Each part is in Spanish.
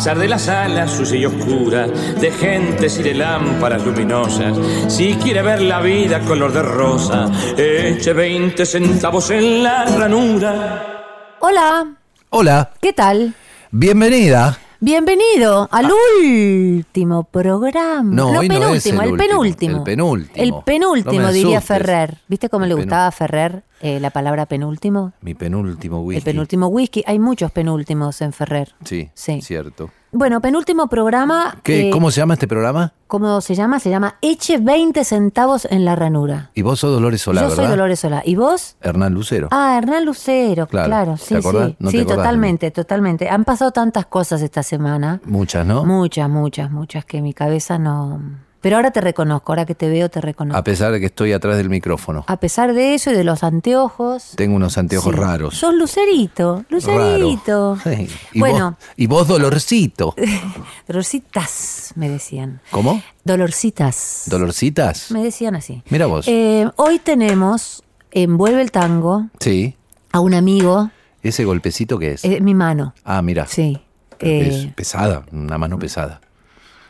Pesar de las alas sucia y oscura, de gentes y de lámparas luminosas, si quiere ver la vida color de rosa, eche 20 centavos en la ranura. Hola, Hola, ¿qué tal? bienvenida. Bienvenido al último programa. No, hoy no es el penúltimo, el, último, penúltimo. el penúltimo. El penúltimo, No diría. Ferrer. ¿Viste cómo El le gustaba a Ferrer eh, la palabra penúltimo? Mi penúltimo whisky. El penúltimo whisky. Hay muchos penúltimos en Ferrer. Sí, Sí. cierto. Bueno, penúltimo programa. ¿Qué, eh, ¿Cómo se llama este programa? ¿Cómo se llama? Se llama Eche 20 centavos en la ranura. Y vos sos Dolores Solá, Yo ¿verdad? soy Dolores Solá. ¿Y vos? Hernán Lucero. Ah, Hernán Lucero, Claro. claro, ¿Te sí, acordás? sí. ¿No te sí, acordás totalmente, totalmente. Han pasado tantas cosas esta semana. Muchas, ¿no? Muchas, muchas, muchas que mi cabeza no. Pero ahora te reconozco, ahora que te veo te reconozco. A pesar de que estoy atrás del micrófono. A pesar de eso y de los anteojos. Tengo unos anteojos sí. raros. Sos lucerito, lucerito. Sí. Y Bueno, Vos, y vos Dolorcito. dolorcitas, me decían. ¿Cómo? Dolorcitas. ¿Dolorcitas? Me decían así. Mira vos. Eh, hoy tenemos, envuelve el tango, Sí. a un amigo, ¿Ese golpecito qué es? eh, mi mano. ah, mira. Sí. Es Eh, pesada, una mano pesada.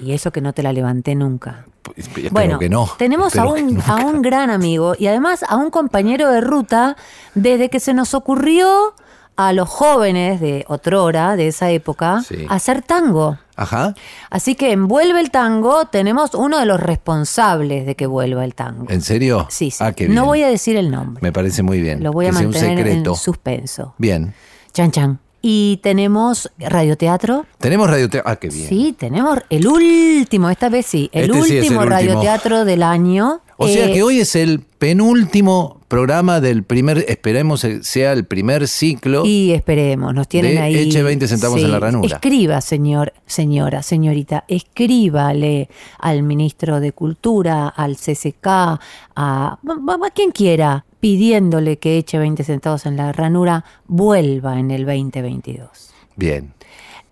Y eso que no te la levanté nunca. Espero Bueno, que no. tenemos a un, a un gran amigo y además a un compañero de ruta desde que se nos ocurrió a los jóvenes de otrora, de esa época, Sí. hacer tango. Ajá. Así que en Vuelve el Tango tenemos uno de los responsables de que vuelva el tango. ¿En serio? Sí, sí. Ah, qué no bien. voy a decir el nombre. Me parece muy bien. Lo voy a que sea un mantener secreto. en suspenso. Bien. Chan chan. Y tenemos radioteatro. Tenemos radioteatro. Ah, qué bien. Sí, tenemos el último, esta vez sí, el Este sí es el último último. radioteatro del año. O sea Eh, que hoy es el penúltimo programa del primer, esperemos sea el primer ciclo. Y esperemos, nos tienen de ahí. eche 20 centavos en la ranura. Escriba, señor, señora, señorita, escríbale al ministro de Cultura, al CCK, a, a- a quien quiera, pidiéndole que eche 20 centavos en la ranura, vuelva en el 2022. Bien.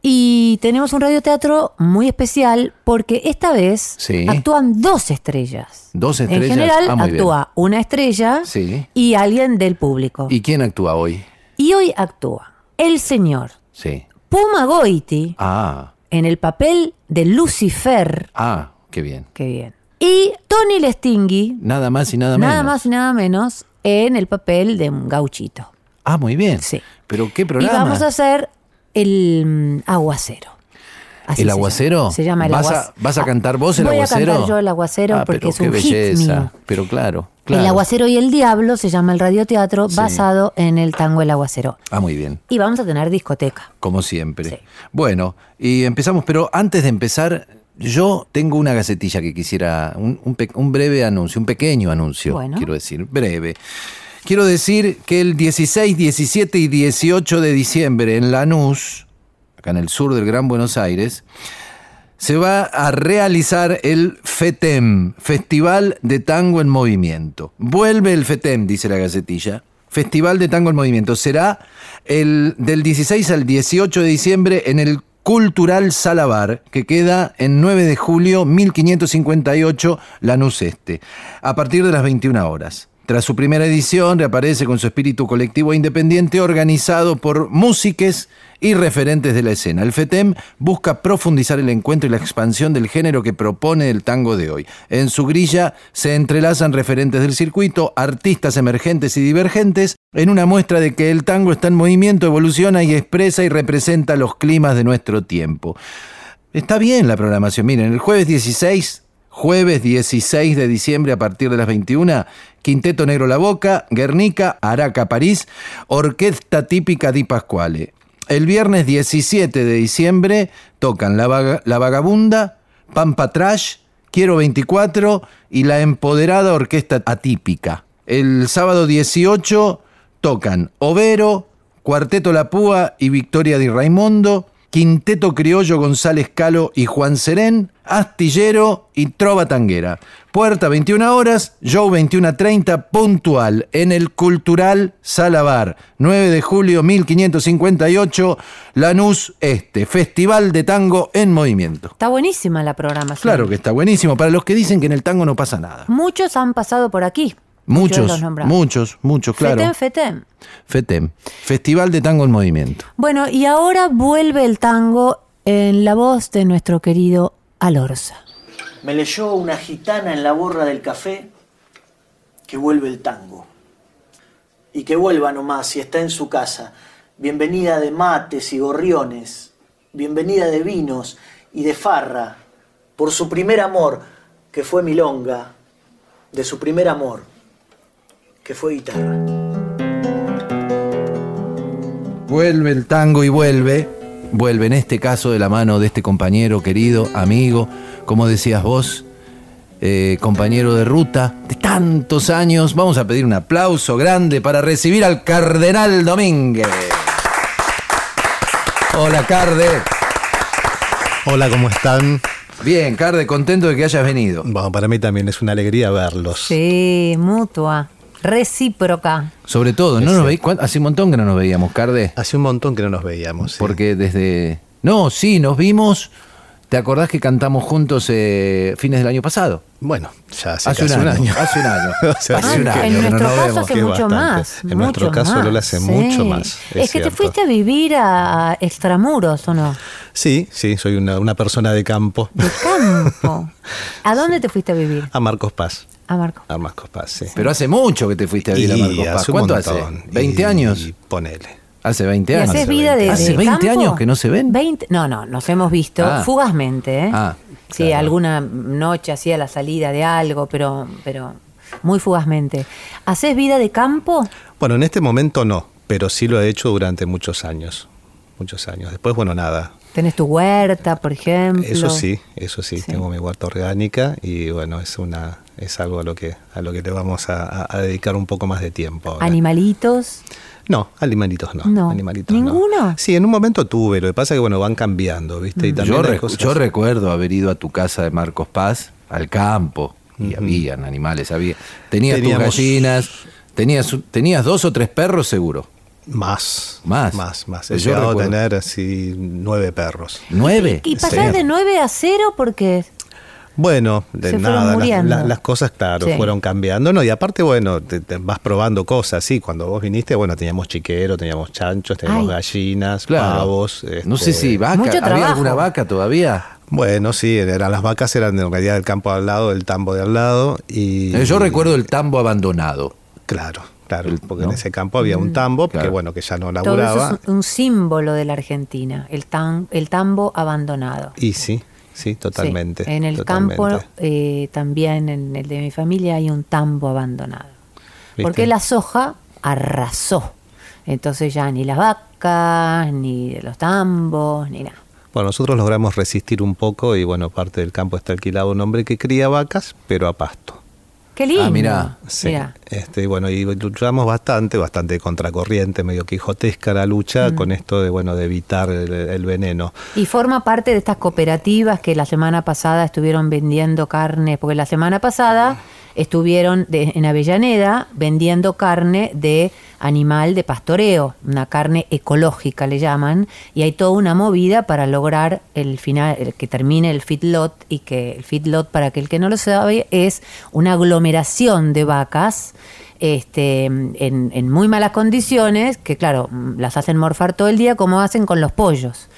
Y tenemos un radioteatro muy especial porque esta vez Sí. actúan dos estrellas. Dos En estrellas. general Ah, bien. actúa una estrella Sí. y alguien del público. ¿Y quién actúa hoy? Y hoy actúa el señor Sí. Puma Goiti Ah, en el papel de Lucifer. ah, qué bien. Qué bien. Y Tony Lestingui, Nada más y nada menos. nada más y nada menos, en el papel de un gauchito. Ah, muy bien. Sí. Pero qué Y programa. vamos a hacer el mm, aguacero. Así ¿El se aguacero? llama. Se llama el ¿Vas a- aguacero. vas a cantar vos el voy aguacero? Voy a cantar yo el aguacero Ah, porque pero es qué un belleza. hit mío. Pero claro, claro. El aguacero y el diablo se llama el radioteatro Sí. basado en el tango El aguacero. Ah, muy bien. Y vamos a tener discoteca. Como siempre. Sí. Bueno, y empezamos, pero antes de empezar, yo tengo una gacetilla que quisiera, un, un breve anuncio, un pequeño anuncio, Bueno. quiero decir, breve. Quiero decir que el 16, 17 y 18 de diciembre en Lanús, acá en el sur del Gran Buenos Aires, se va a realizar el FETEM, Festival de Tango en Movimiento. Vuelve el FETEM, dice la gacetilla. Festival de Tango en Movimiento. Será el, del 16 al 18 de diciembre en el Cultural Salabar, que queda en 9 de julio 1558, Lanús Este, a partir de las 21 horas. Tras su primera edición, reaparece con su espíritu colectivo independiente organizado por músiques y referentes de la escena. El FETEM busca profundizar el encuentro y la expansión del género que propone el tango de hoy. En su grilla se entrelazan referentes del circuito, artistas emergentes y divergentes, en una muestra de que el tango está en movimiento, evoluciona y expresa y representa los climas de nuestro tiempo. Está bien la programación. Miren, el jueves 16 jueves 16 de diciembre a partir de las 21, Quinteto Negro La Boca, Guernica, Araca, París, Orquesta Típica Di Pasquale. El viernes 17 de diciembre tocan La, Vaga- La Vagabunda, Pampa Trash, Quiero 24 y la Empoderada Orquesta Atípica. El sábado 18 tocan Overo, Cuarteto La Púa y Victoria Di Raimondo, Quinteto Criollo González Calo y Juan Serén, Astillero y Trova Tanguera. Puerta 21 horas, show 21.30 puntual en el Cultural Salabar. 9 de julio 1558, Lanús Este, Festival de Tango en Movimiento. Está buenísima la programación. Claro que está buenísimo para los que dicen que en el tango no pasa nada. Muchos han pasado por aquí. Muchos, muchos, muchos, claro. Fetén, fetén. FETEM, Festival de Tango en Movimiento. Bueno, y ahora vuelve el tango en la voz de nuestro querido Alorza. Me leyó una gitana en la borra del café que vuelve el tango. Y que vuelva nomás si está en su casa. Bienvenida de mates y gorriones. Bienvenida de vinos y de farra. Por su primer amor, que fue milonga. De su primer amor, que fue guitarra. Vuelve el tango y vuelve. Vuelve en este caso de la mano de este compañero querido, amigo, como decías vos, eh, compañero de ruta de tantos años. Vamos a pedir un aplauso grande para recibir al Cardenal Domínguez. Hola, Carde. Hola, ¿cómo están? Bien, Carde, contento de que hayas venido. Bueno, para mí también es una alegría verlos. Sí, mutua, recíproca. Sobre todo, ¿no nos veí- Hace un montón que no nos veíamos, Carde. Hace un montón que no nos veíamos. sí. Porque desde... No, sí, nos vimos. ¿Te acordás que cantamos juntos eh, fines del año pasado? Bueno, ya hace, Hace un año, hace un año. Hace un que- año en no nuestro nos caso hace que mucho bastante. más. En nuestro mucho caso, más, Lola, hace sí. mucho más, es Es, que te fuiste a vivir a extramuros, ¿o no? Sí, sí, soy una, una persona de campo. De campo. ¿A dónde te fuiste a vivir? A Marcos Paz. A Marco. A Marcos Paz, sí. Pero hace mucho que te fuiste a vivir a Marcos Paz. hace ¿Cuánto hace? ¿20 Y- años? Y ponele. Hace 20 ¿Y años. haces hace vida de, 20 ¿Hace de 20 campo? años que no se ven? 20 no, no, nos hemos visto Ah. fugazmente, ¿eh? Ah, sí, claro. alguna noche hacía la salida de algo, pero, pero muy fugazmente. ¿Haces vida de campo? Bueno, en este momento no, pero sí lo he hecho durante muchos años. Muchos años. Después, bueno, nada. ¿Tenés tu huerta, por ejemplo? Eso sí, eso sí, Sí. tengo mi huerta orgánica y bueno, es una es algo a lo que a lo que le vamos a, dedicar un poco más de tiempo. ahora. ¿Animalitos? No, animalitos no. No. Animalitos no. ¿Ninguno? Sí, en un momento tuve, lo que pasa es que bueno, van cambiando, ¿viste? Y también Mm. Yo, recu- cosas- yo recuerdo haber ido a tu casa de Marcos Paz, al campo, y Ujú. habían animales, había. Tenías tus Teníamos- gallinas, tenías, tenías dos o tres perros seguro. Más. Más. Más, más. Yo He llegado a tener así nueve perros. ¿Nueve? ¿Y ¿En pasás serio? de 9 a 0 porque Bueno, de Se nada, las, muriendo. las- las cosas, claro, Sí. fueron cambiando. No, y aparte, bueno, te, te vas probando cosas, sí. Cuando vos viniste, bueno, teníamos chiquero, teníamos chanchos, teníamos Ay. gallinas, Claro. pavos. No este, sé si vaca. ¿Había trabajo. alguna vaca todavía? Bueno, sí, eran, las vacas eran en realidad del campo al lado, del tambo de al lado. Y, Eh, Yo recuerdo el tambo abandonado. Claro, claro, porque ¿no? en ese campo había un tambo, que Claro. bueno, que ya no todo eso laburaba. es un, un símbolo de la Argentina, el, tan, el tambo abandonado. Y sí, sí, totalmente. Sí, En el totalmente. campo, eh, también en el de mi familia, hay un tambo abandonado. ¿Viste? Porque la soja arrasó. Entonces ya ni las vacas, ni los tambos, ni nada. Bueno, nosotros logramos resistir un poco y bueno, parte del campo está alquilado un hombre que cría vacas, pero a pasto. Qué lindo. Ah, mirá. Sí. Mirá. Este, bueno, y luchamos bastante, bastante contracorriente, medio quijotesca la Mm. lucha con esto de bueno, de evitar el, el veneno. Y forma parte de estas cooperativas que la semana pasada estuvieron vendiendo carne, porque la semana pasada estuvieron de- en Avellaneda vendiendo carne de animal de pastoreo, una carne ecológica le llaman, y hay toda una movida para lograr el final, el que termine el feedlot y que el feedlot, para aquel que no lo sabe, es una aglomeración de vacas este, en, en muy malas condiciones, que claro, las hacen morfar todo el día como hacen con los pollos.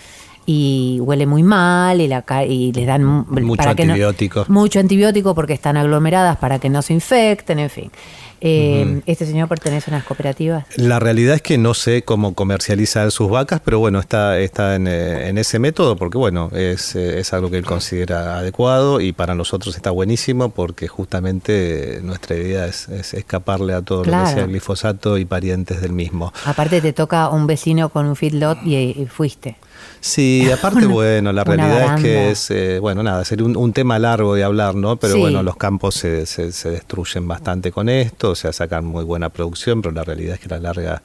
Y huele muy mal y, la, y les dan mu- Mucho no- antibiótico. mucho antibiótico porque están aglomeradas para que no se infecten, en fin. Eh, Este señor pertenece a unas cooperativas. La realidad es que no sé cómo comercializa sus vacas, pero bueno, está, está en, eh, en ese método porque bueno, es, eh, es algo que él considera adecuado y para nosotros está buenísimo porque justamente nuestra idea es, es escaparle a todo lo Claro. que sea glifosato y parientes del mismo. Aparte te toca un vecino con un feedlot y, y fuiste. Sí, aparte, Una- bueno, la realidad es que es, eh, bueno, nada, sería un, un tema largo de hablar, ¿no? Pero Sí. bueno, los campos se, se- se destruyen bastante con esto, o sea, sacan muy buena producción, pero la realidad es que la larga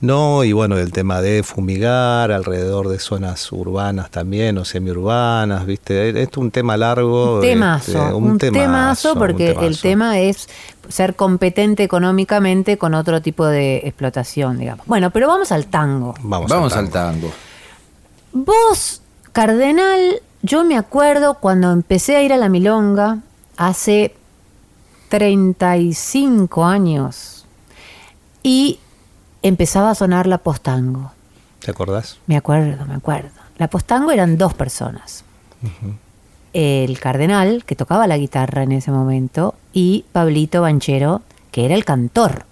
no, y bueno, el tema de fumigar alrededor de zonas urbanas también o semiurbanas, ¿viste? Esto es un tema largo. Un temazo, este, un, temazo, un porque el temazo. tema es ser competente económicamente con otro tipo de explotación, digamos. Bueno, pero vamos al tango. Vamos, Vamos al al tango. Vos, Cardenal, yo me acuerdo cuando empecé a ir a la Milonga hace 35 años y empezaba a sonar la postango. ¿Te acordás? Me acuerdo, me acuerdo. La postango eran dos personas. El cardenal, que tocaba la guitarra en ese momento, y Pablito Banchero, que era el cantor.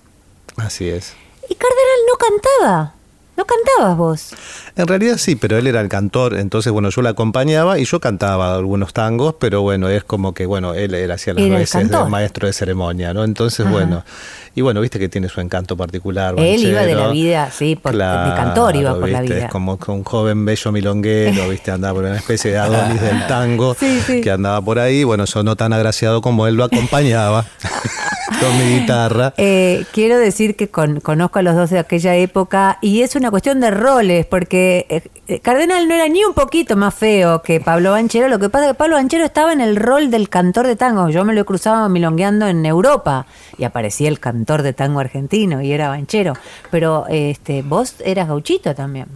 Así es. Y Cardenal no cantaba. No cantabas vos. En realidad sí, pero él era el cantor, entonces bueno, yo lo acompañaba y yo cantaba algunos tangos, pero bueno, es como que bueno, él, él hacía las Era veces de maestro de ceremonia, ¿no? Entonces Ajá. bueno, y bueno, viste que tiene su encanto particular. Él iba de la vida, sí, por- de cantor iba por la vida. Es como que un joven bello milonguero, viste, andaba por una especie de Adonis del tango Sí, sí. que andaba por ahí, bueno, yo no tan agraciado como él lo acompañaba con mi guitarra. Eh, quiero decir que con- conozco a los dos de aquella época y es una cuestión de roles, porque eh, eh, Cardenal no era ni un poquito más feo que Pablo Banchero. Lo que pasa es que Pablo Banchero estaba en el rol del cantor de tango. Yo me lo cruzaba milongueando en Europa y aparecía el cantor de tango argentino y era Banchero. Pero este, vos eras gauchito también.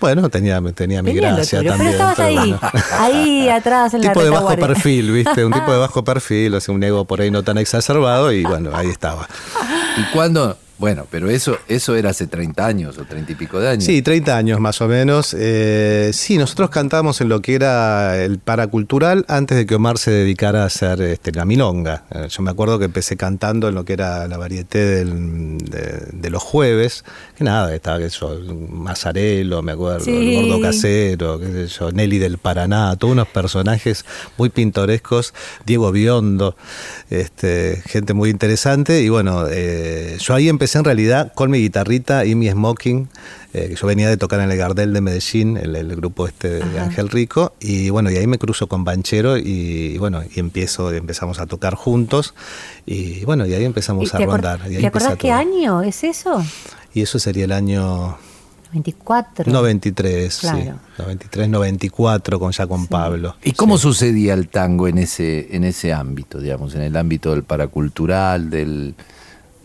Bueno, tenía, tenía mi Tenía gracia tuyo, también. pero estabas ahí, bueno. ahí atrás en la tipo de bajo perfil, ¿viste? Un tipo de bajo perfil, o sea, un ego por ahí no tan exacerbado y bueno, ahí estaba. ¿Y cuándo? Bueno, pero eso, eso era hace 30 años o 30 y pico de años. Sí, 30 años más o menos. Eh, sí, nosotros cantamos en lo que era el paracultural antes de que Omar se dedicara a hacer este, la milonga. Eh, yo me acuerdo que empecé cantando en lo que era la varieté del- de, de los jueves, que nada, estaba yo, Mazarelo, me acuerdo, Sí. el gordo casero, qué sé yo, Nelly del Paraná, todos unos personajes muy pintorescos, Diego Biondo, este, gente muy interesante. Y bueno, eh, yo ahí empecé en realidad con mi guitarrita y mi smoking. eh, que yo venía de tocar en el Gardel de Medellín, el, el grupo este de Ángel Rico, y bueno, y ahí me cruzo con Banchero y, bueno, y empiezo, empezamos a tocar juntos, y bueno, y ahí empezamos ¿Y a ¿Te, acor- rondar. y ahí ¿te acordás qué todo. año es eso? Y eso sería el año 24. 93, sí. Claro. 93, 94, con ya con Pablo. ¿Y cómo sucedía el tango en ese, en ese ámbito, digamos, en el ámbito del paracultural, del,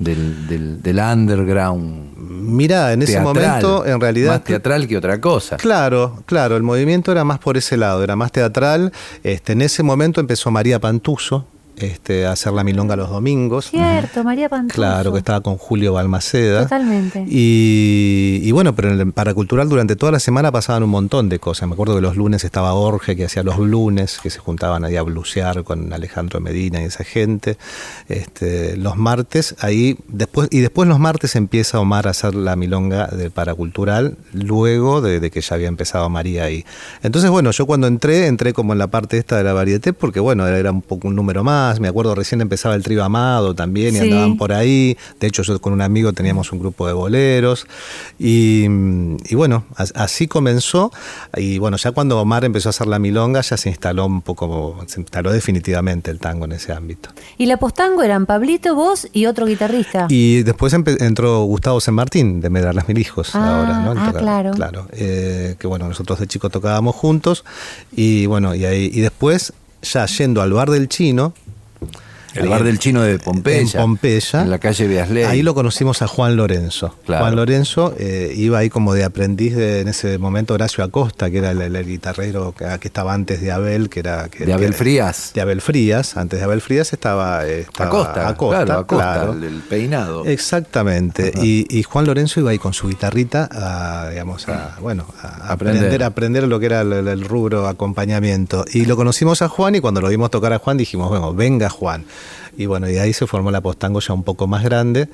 del, del, del underground? Mira, en ese momento, en realidad. Más teatral que otra cosa. Claro, claro, el movimiento era más por ese lado, era más teatral. Este, en ese momento empezó María Pantuso este, a hacer la milonga los domingos. Cierto, María Pantuso. Claro, que estaba con Julio Balmaceda. Totalmente. Y, y bueno, pero en el paracultural durante toda la semana pasaban un montón de cosas. Me acuerdo que los lunes estaba Orge, que hacía los lunes, que se juntaban ahí a blusear con Alejandro Medina y esa gente. Este, los martes, ahí, después, y después los martes empieza Omar a hacer la milonga del paracultural, luego de, de que ya había empezado María ahí. Entonces, bueno, yo cuando entré, entré como en la parte esta de la varieté, porque bueno, era un poco un número más. Me acuerdo recién empezaba el trío Amado también, y Sí. andaban por ahí. De hecho, yo con un amigo teníamos un grupo de boleros. Y, y bueno, as- así comenzó. Y bueno, ya cuando Omar empezó a hacer la milonga, ya se instaló un poco, se instaló definitivamente el tango en ese ámbito. Y la postango eran Pablito, vos y otro guitarrista. Y después entró Gustavo San Martín de Medrar las Mil Hijos Ah, ahora, ¿no? Ah, tocar- claro. Claro. eh, que bueno, nosotros de chicos tocábamos juntos. Y bueno, y ahí, y después, ya yendo al bar del chino, El bar del chino de Pompeya. En Pompeya. En la calle Beasley. Ahí lo conocimos a Juan Lorenzo. Claro. Juan Lorenzo eh, iba ahí como de aprendiz de, en ese momento Horacio Acosta, que era el, el- el guitarrero que, que estaba antes de Abel, que era... que- De Abel que- Frías. De Abel Frías. Antes de Abel Frías estaba... eh, estaba Acosta, Acosta, claro, Acosta, claro. el, el peinado. Exactamente. Y, y Juan Lorenzo iba ahí con su guitarrita a, digamos, a, bueno, a Aprender. aprender, a aprender lo que era el rubro acompañamiento. Y lo conocimos a Juan y cuando lo vimos tocar a Juan dijimos, bueno, venga Juan. Y bueno, y ahí se formó la postango ya un poco más grande,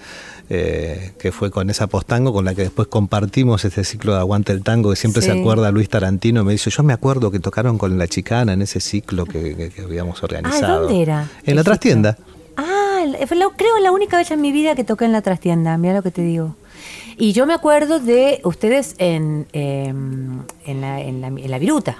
eh, que fue con esa postango con la que después compartimos este ciclo de Aguante el Tango, que siempre Sí. se acuerda Luis Tarantino, me dice, yo me acuerdo que tocaron con la chicana en ese ciclo que, que- que habíamos organizado. ¿dónde era? En la trastienda. Ah, fue la- creo la única vez en mi vida que toqué en la trastienda, mira lo que te digo. Y yo me acuerdo de ustedes en, em, en, la, en, la, en la viruta.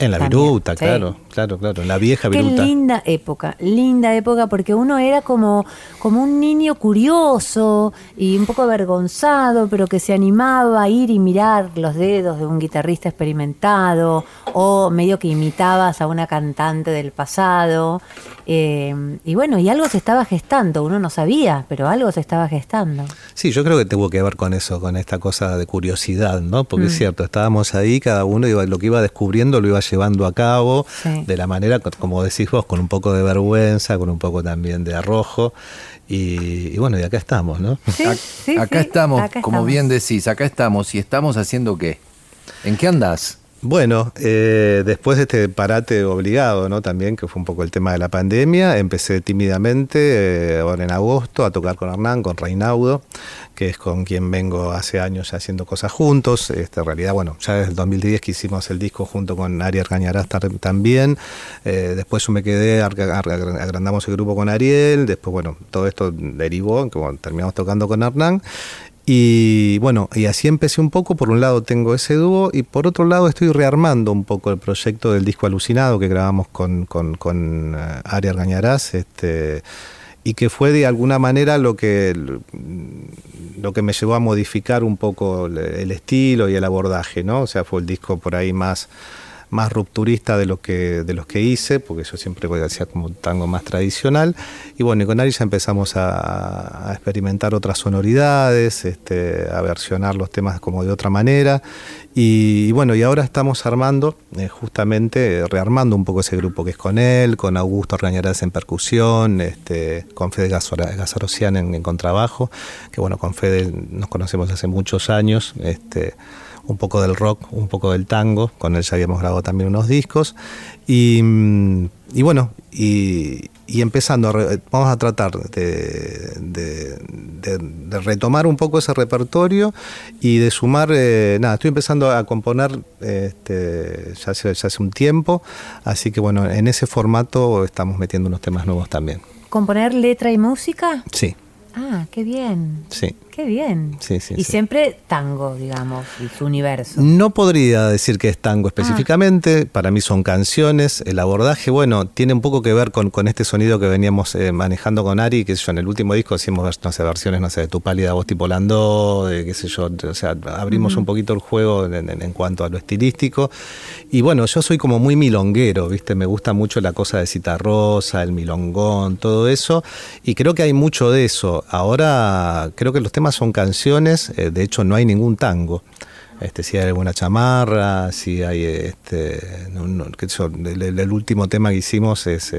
En la También, viruta, sí. claro, claro, claro, en la vieja Qué viruta. linda época, linda época, porque uno era como, como un niño curioso y un poco avergonzado, pero que se animaba a ir y mirar los dedos de un guitarrista experimentado, o medio que imitabas a una cantante del pasado. eh, y bueno, y algo se estaba gestando, uno no sabía, pero algo se estaba gestando. Sí, yo creo que tuvo que ver con eso, con esta cosa de curiosidad, ¿no? Porque Mm. es cierto, estábamos ahí, cada uno iba, lo que iba descubriendo lo iba llevando a cabo Sí. de la manera, co- como decís vos, con un poco de vergüenza, con un poco también de arrojo. Y, y bueno, y acá estamos, ¿no? Sí, sí, acá sí, estamos, acá como estamos. bien decís, acá estamos. ¿Y estamos haciendo qué? ¿En qué andás? Bueno, eh, después de este parate obligado, ¿no? También, que fue un poco el tema de la pandemia, empecé tímidamente, eh, ahora en agosto, a tocar con Hernán, con Reinaudo, que es con quien vengo hace años ya haciendo cosas juntos. Este, en realidad, bueno, ya desde el 2010 que hicimos el disco junto con Ariel Argañarás también. Eh, después yo me quedé, agrandamos el grupo con Ariel, después, bueno, todo esto derivó en que bueno, terminamos tocando con Hernán. Y bueno, y así empecé un poco. Por un lado tengo ese dúo y por otro lado estoy rearmando un poco el proyecto del disco alucinado que grabamos con, con, con eh, Ari Argañarás, este, y que fue de alguna manera lo que, lo que me llevó a modificar un poco el, el estilo y el abordaje, ¿no? O sea, fue el disco por ahí más más rupturista de lo que de los que hice, porque yo siempre hacía como un tango más tradicional. Y bueno, y con Ari ya empezamos a, a experimentar otras sonoridades, este, a versionar los temas como de otra manera. Y, y bueno, y ahora estamos armando, eh, justamente, eh, rearmando un poco ese grupo que es con él, con Augusto Argañarás en percusión, este, con Fede Gazarosian en, en contrabajo, que bueno, con Fede nos conocemos hace muchos años. Este, un poco del rock, un poco del tango, con él ya habíamos grabado también unos discos. Y, mm, y bueno, y, y empezando, a re- vamos a tratar de, de- de- de retomar un poco ese repertorio y de sumar, eh, nada, estoy empezando a componer este, ya, hace, ya hace un tiempo, así que bueno, en ese formato estamos metiendo unos temas nuevos también. ¿Componer letra y música? Sí, Ah, qué bien. sí. Qué bien. Sí, sí, y sí. siempre tango, digamos, y su universo. No podría decir que es tango específicamente, para mí son canciones, el abordaje, bueno, tiene un poco que ver con, con este sonido que veníamos eh, manejando con Ari, que yo, en el último disco hicimos, no sé, versiones, no sé, de Tu pálida voz tipo Landó, de qué sé yo, o sea, abrimos un poquito el juego en, en- en cuanto a lo estilístico, y bueno, yo soy como muy milonguero, ¿viste? Me gusta mucho la cosa de Citarrosa, el milongón, todo eso, y creo que hay mucho de eso. Ahora, creo que los temas son canciones, eh, de hecho no hay ningún tango. Este, si hay alguna chamarra, si hay este, el, último tema que hicimos es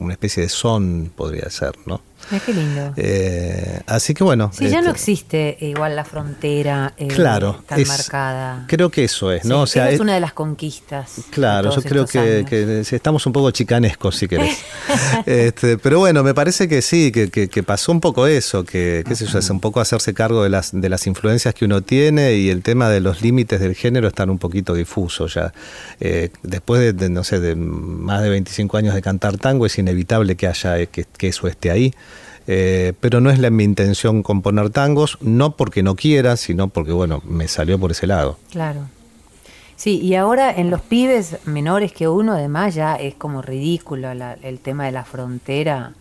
una especie de son, podría ser, ¿no? Mira qué lindo. Eh, así que bueno. Sí, ya no este, existe igual la frontera eh, Claro, tan es- marcada. Creo que eso es, Sí, ¿no? O sea, es es- una de las conquistas. Claro, yo creo que, estamos un poco chicanescos, si querés. Este, pero bueno, me parece que sí, que, que- que pasó un poco eso, que qué sé yo, es un poco hacerse cargo de las, de las influencias que uno tiene y el tema de los límites del género están un poquito difusos ya. Eh, después de, de, no sé, de más de 25 años de cantar tango, es inevitable que haya eh, que, que eso esté ahí. Eh, pero no es la, mi intención componer tangos, no porque no quiera, sino porque, bueno, me salió por ese lado. Claro. Sí, y ahora en los pibes menores que uno, además, ya es como ridículo la- el tema de la frontera.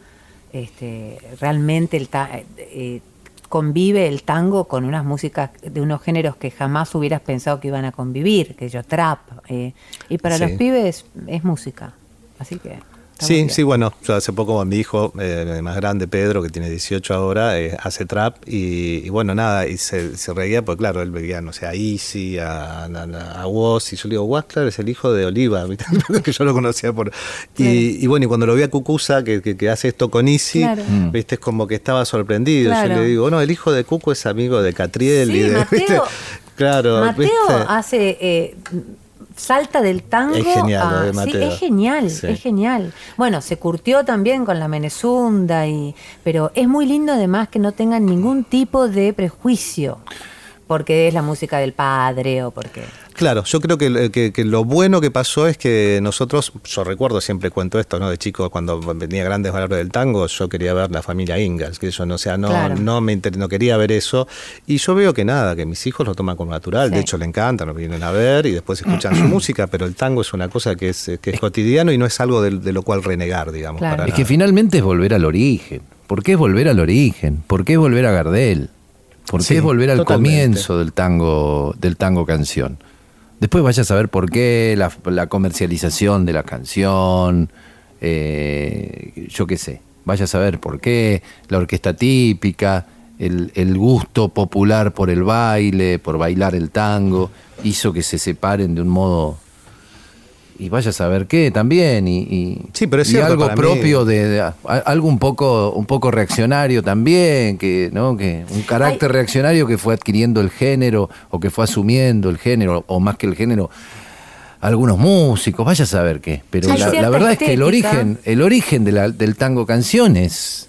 Este, realmente el ta- eh, convive el tango con unas músicas de unos géneros que jamás hubieras pensado que iban a convivir, que yo trap. eh, y para Sí. los pibes es música. Así que. Sí, bien. sí, bueno, yo hace poco mi hijo eh, más grande, Pedro, que tiene 18 ahora, eh, hace trap y, y bueno, nada, y se, se reía, porque claro, él veía, no sé, a Easy, a, a, a Woz, y yo le digo, Woz, claro, es el hijo de Oliva, ¿viste? que yo lo conocía por... Y, y bueno, y cuando lo vi a Cucusa, que, que, que hace esto con Easy, Claro. Mm. viste, es como que estaba sorprendido. Claro. Yo le digo, no, el hijo de Cucu es amigo de Catriel y Sí, de... Mateo- ¿viste? Claro, Mateo ¿viste? hace eh, salta del tango. Es genial, a- sí, es genial, Sí. es genial. Bueno, se curtió también con la Menezunda y, pero es muy lindo además que no tengan ningún tipo de prejuicio porque es la música del padre o porque Claro, yo creo que, que- que lo bueno que pasó es que nosotros, yo recuerdo, siempre cuento esto, ¿no? De chico, cuando venía Grandes Valores del Tango, yo quería ver la familia Ingalls, que yo no, o sea, no, Claro. no me inter- no quería ver eso. Y yo veo que nada, que mis hijos lo toman como natural, de hecho le encanta, lo vienen a ver y después escuchan su música, pero el tango es una cosa que es, que es cotidiano y no es algo de, de lo cual renegar, digamos. Claro. para Es que finalmente es volver al origen. ¿Por qué es volver al origen? ¿Por qué es volver a Gardel? ¿Por qué Sí, es volver al totalmente. comienzo del tango, del tango canción? Después vaya a saber por qué la, comercialización de la canción, eh, yo qué sé, vaya a saber por qué la orquesta típica, el, el gusto popular por el baile, por bailar el tango, hizo que se separen de un modo y vaya a saber qué también y, y- Sí, pero es y cierto, algo para mí- propio de, algo un poco un poco reaccionario también que no que un carácter reaccionario que fue adquiriendo el género o que fue asumiendo el género o más que el género algunos músicos vaya a saber qué. Pero la, verdad es que el origen el origen de la- del tango canciones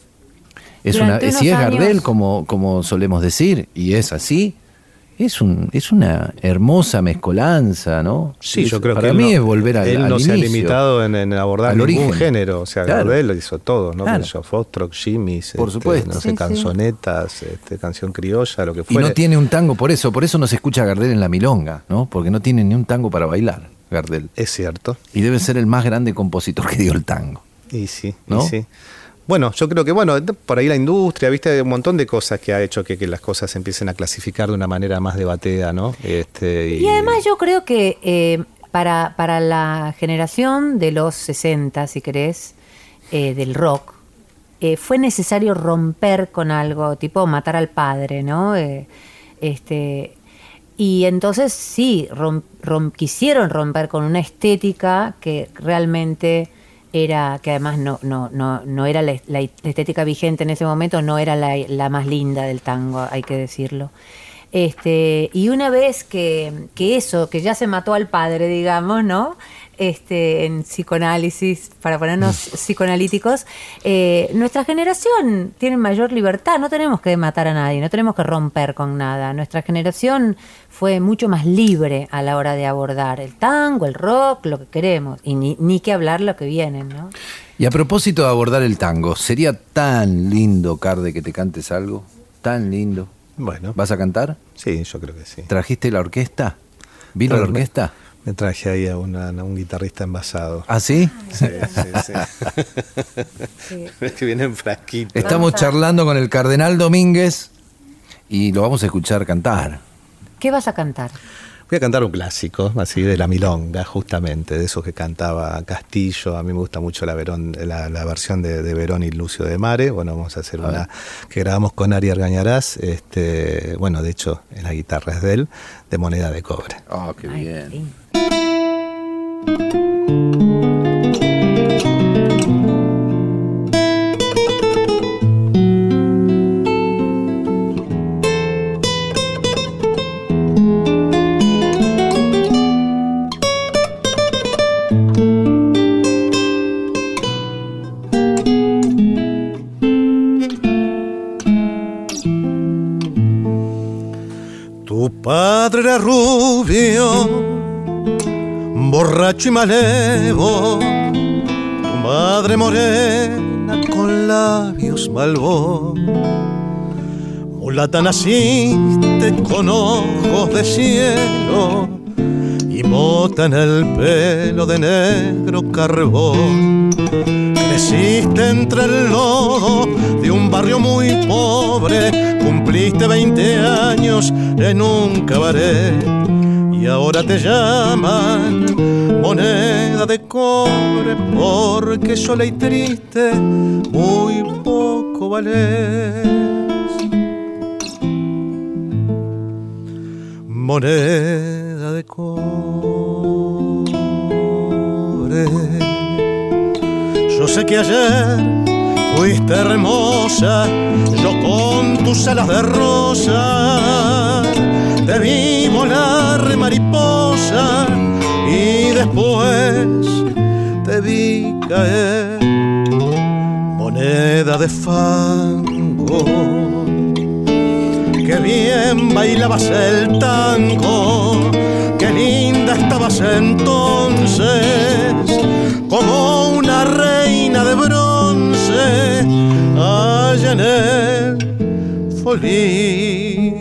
es una Durante si es Gardel años- como como solemos decir y es así es un es una hermosa mezcolanza no Sí, Es- yo creo para que él mí no, es volver al, él al no se ha limitado en, en abordar ningún origen. género, o sea, Claro. Gardel lo hizo todo, ¿no? Claro. Foxtrot, Jimmy's, Por este, supuesto. no sé, sí. canzonetas, este, canción criolla, lo que Y fuera. no tiene un tango por eso, por eso no se escucha a Gardel en la milonga, ¿no? Porque no tiene ni un tango para bailar, Gardel. Es cierto, Y debe ser el más grande compositor que dio el tango. y sí, y ¿No? sí. Bueno, yo creo que, bueno, por ahí la industria, viste, un montón de cosas que ha hecho que, las cosas se empiecen a clasificar de una manera más debatea, ¿no? Este, Y además yo creo que eh, para, para la generación de los 60, si querés, eh, del rock, eh, fue necesario romper con algo, tipo matar al padre, ¿no? Este, y entonces sí, quisieron romper con una estética que realmente era, que además no, no, no, no era la, estética vigente en ese momento, no era la, la más linda del tango, hay que decirlo. Este, y una vez que, que eso, que ya se mató al padre, digamos, ¿no? Este, en psicoanálisis, para ponernos psicoanalíticos, eh, nuestra generación tiene mayor libertad, no tenemos que matar a nadie, no tenemos que romper con nada. Nuestra generación fue mucho más libre a la hora de abordar el tango, el rock, lo que queremos, y ni, ni que hablar lo que vienen, ¿no? Y a propósito de abordar el tango, sería tan lindo, Carde, que te cantes algo. Tan lindo. Bueno, ¿Vas a cantar? sí, yo creo que sí. ¿Trajiste la orquesta? ¿Vino la orquesta? Me traje ahí a, una- a un guitarrista envasado. ¿Ah, sí? Sí, sí, sí. Es que viene en frasquito. Estamos charlando con el Cardenal Domínguez y lo vamos a escuchar cantar. ¿Qué vas a cantar? Voy a cantar un clásico, así de la milonga, justamente, de esos que cantaba Castillo. A mí me gusta mucho la, Verón, la, la versión de, de Verón y Lucio de Mare. Bueno, vamos a hacer una que grabamos con Ari Argañarás. Este, bueno, de hecho, en la guitarra es de él, de moneda de cobre. Ah, qué Ay, bien. Tu padre era rubio, borracho y malevo. Tu madre morena con labios malvos. Mulata naciste con ojos de cielo y bota en el pelo de negro carbón. Creciste entre el lodo de un barrio muy pobre, cumpliste 20 años en un cabaret y ahora te llaman moneda de cobre porque sola y triste muy poco vales. Moneda de cobre. Yo sé que ayer fuiste hermosa, yo con tus alas de rosa te vi volar mariposa y después te vi caer moneda de fango. Qué bien bailabas el tango, qué linda estabas entonces, como una reina de bronce allá en el Folie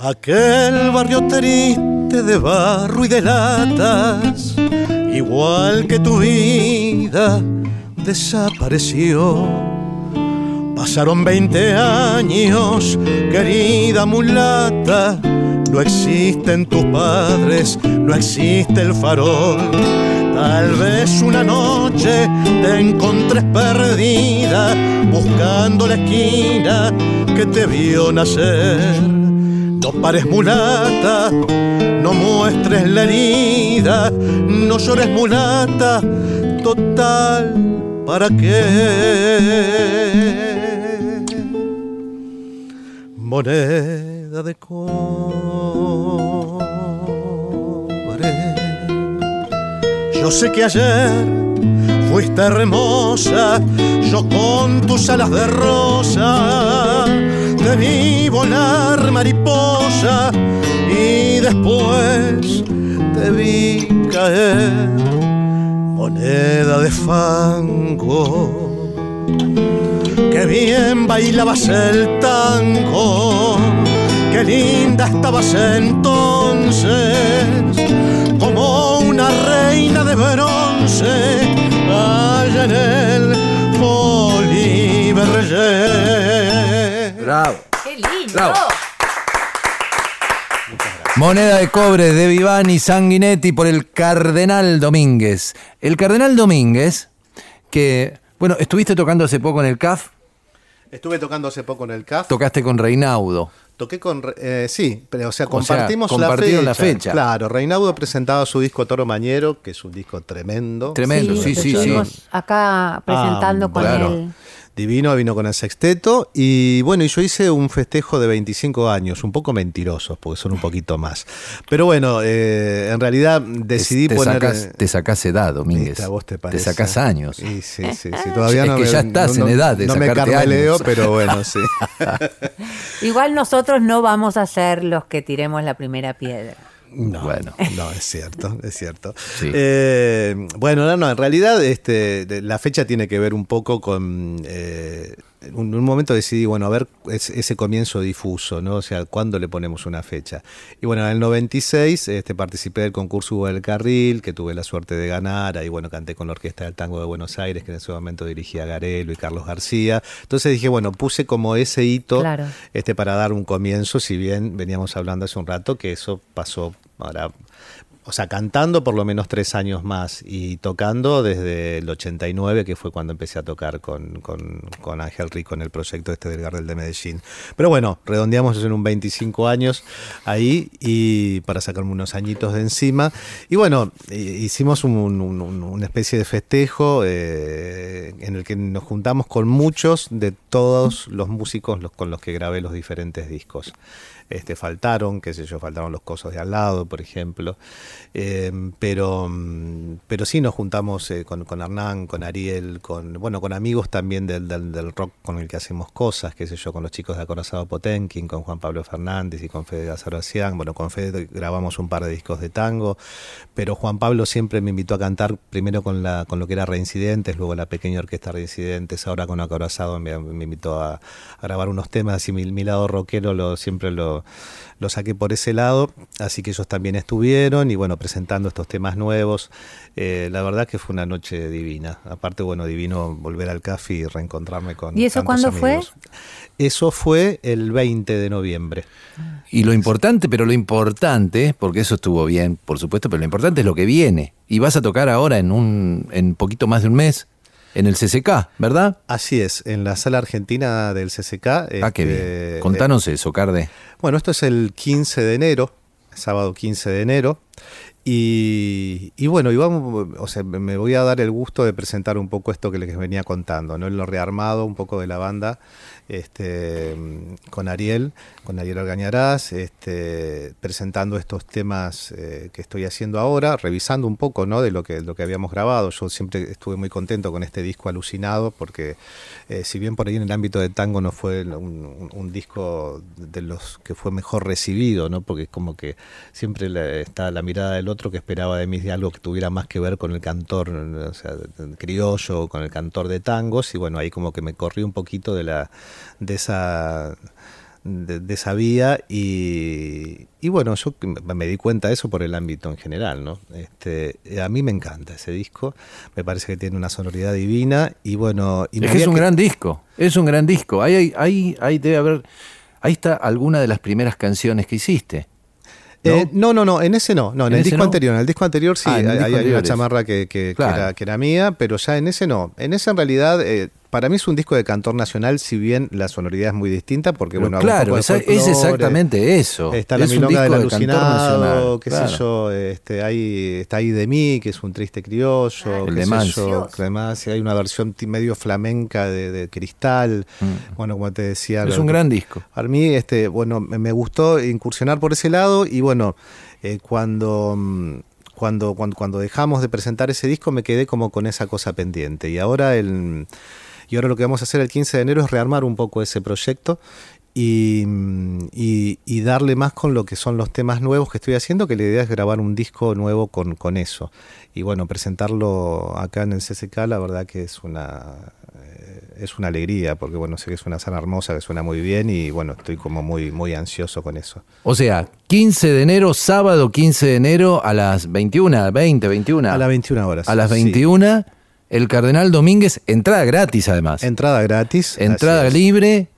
Aquel barrio triste de barro y de latas, igual que tu vida, desapareció. Pasaron 20 años, querida mulata, no existen tus padres, no existe el farol. Tal vez una noche te encontres perdida, buscando la esquina que te vio nacer. No pares mulata, no muestres la herida, no llores mulata, total, ¿para qué? Moneda de cobre. Yo sé que ayer fuiste hermosa, yo con tus alas de rosa te vi volar mariposa y después te vi caer moneda de fango. Qué bien bailabas el tango, qué linda estabas entonces, como una reina de bronce allá en el Berger. Bravo. ¡Qué lindo! Bravo. Moneda de cobre de Vivani Sanguinetti por el Cardenal Domínguez. El Cardenal Domínguez, que, bueno, estuviste tocando hace poco en el CAF, Estuve tocando hace poco en el CAF. tocaste con Reinaudo. Toqué con. eh, sí, pero o sea, O sea, compartimos compartieron la, la fecha. fecha. Claro, Reinaudo presentaba su disco Toro Mañero, que es un disco tremendo. Tremendo, sí, sí, sí. estuvimos acá presentando Ah, con claro. él. Divino, vino con el sexteto. Y bueno, y yo hice un festejo de 25 años, un poco mentirosos, porque son un poquito más. Pero bueno, eh, en realidad decidí te, poner. sacás, eh, te sacás edad, Domínguez. Vos te te sacás años. Y sí, sí, sí. Todavía Es no que me, ya estás no- en edad de No me carmeleo, años. pero bueno, sí. Igual nosotros no vamos a ser los que tiremos la primera piedra. No, Bueno. no, es cierto, es cierto. Sí. Eh, bueno, no, no, en realidad este, la fecha tiene que ver un poco con... eh, en un, momento decidí, bueno, a ver es- ese comienzo difuso, ¿no? O sea, ¿cuándo le ponemos una fecha? Y bueno, en el 96 este, participé del concurso Hugo del Carril, que tuve la suerte de ganar, ahí bueno, canté con la Orquesta del Tango de Buenos Aires, que en ese momento dirigía Garelo y Carlos García. Entonces dije, bueno, puse como ese hito Claro. este, para dar un comienzo, si bien veníamos hablando hace un rato que eso pasó ahora, o sea, cantando por lo menos tres años más y tocando desde el 89, que fue cuando empecé a tocar con, con, con Ángel Rico en el proyecto este del Gardel de Medellín. Pero bueno, redondeamos en un 25 años ahí y para sacarme unos añitos de encima. Y bueno, eh, hicimos un- un- un- una especie de festejo eh, en el que nos juntamos con muchos de todos los músicos con los que grabé los diferentes discos. Este, faltaron, qué sé yo, faltaron los cosos de al lado, por ejemplo. Eh, pero, pero sí nos juntamos eh, con, con, Hernán, con Ariel, con, bueno, con amigos también del, del, rock con el que hacemos cosas, qué sé yo, con los chicos de Acorazado Potenkin, con Juan Pablo Fernández y con Fede Gazaracián. Bueno, con Fede grabamos un par de discos de tango, pero Juan Pablo siempre me invitó a cantar primero con, la, con lo que era Reincidentes, luego la pequeña orquesta Reincidentes, ahora con Acorazado me, me invitó a, grabar unos temas y mi, mi lado rockero lo, siempre lo, lo saqué por ese lado, así que ellos también estuvieron y bueno, presentando estos temas nuevos. Eh, la verdad que fue una noche divina. Aparte, bueno, divino volver al café y reencontrarme con. ¿Y eso cuándo fue? Eso fue el 20 de noviembre. Y lo importante, pero lo importante, porque eso estuvo bien, por supuesto, pero lo importante es lo que viene. Y vas a tocar ahora en un en poquito más de un mes en el CCK, ¿verdad? Así es, en la sala argentina del CCK. Ah, qué bien. Este, Contanos eso, Carde. Bueno, esto es el 15 de enero, sábado 15 de enero. Y, y, bueno, y vamos, o sea, me voy a dar el gusto de presentar un poco esto que les venía contando, ¿no? Lo rearmado un poco de la banda este, con Ariel, con Ariel Orgañarás, este, presentando estos temas eh, que estoy haciendo ahora, revisando un poco ¿no? de lo que, lo que habíamos grabado. Yo siempre estuve muy contento con este disco alucinado, porque eh, si bien por ahí en el ámbito de tango no fue un, disco de los que fue mejor recibido, ¿no? porque como que siempre está la mirada del otro que esperaba de mí de algo que tuviera más que ver con el cantor o sea, criollo, con el cantor de tangos, y bueno, ahí como que me corrí un poquito de la de esa, de, esa vía y, y, bueno, yo me di cuenta de eso por el ámbito en general, ¿no? Este, a mí me encanta ese disco, me parece que tiene una sonoridad divina y bueno... Y es que es un gran disco, es un gran disco, ahí, ahí, ahí debe haber, ahí está alguna de las primeras canciones que hiciste. Eh, ¿No? ¿No? no, en ese no, no, en, el disco anterior, en el disco anterior sí, ah, hay, una chamarra que, que, era, que, era, mía, pero ya en ese no. En ese en realidad eh, para mí es un disco de cantor nacional, si bien la sonoridad es muy distinta, porque bueno, claro, es, exactamente eso. Está la milonga del alucinado, qué sé yo, este, hay, está ahí de mí, que es un triste criollo, el de además hay una versión medio flamenca de, cristal, mm. bueno, como te decía. Es un gran disco. A mí, este, bueno, me gustó incursionar por ese lado y bueno, eh, cuando mm, cuando, cuando, cuando dejamos de presentar ese disco me quedé como con esa cosa pendiente. Y ahora el y ahora lo que vamos a hacer el 15 de enero es rearmar un poco ese proyecto y, darle más con lo que son los temas nuevos que estoy haciendo, que la idea es grabar un disco nuevo con, con eso. Y bueno, presentarlo acá en el CCK, la verdad que es una, eh, es una alegría, porque bueno, sé que es una sala hermosa, que suena muy bien y bueno, estoy como muy, muy ansioso con eso. O sea, 15 de enero, sábado 15 de enero a las 21, 20, 21. A las 21 horas. A las 21 el Cardenal Domínguez, entrada gratis además. Entrada gratis. Entrada libre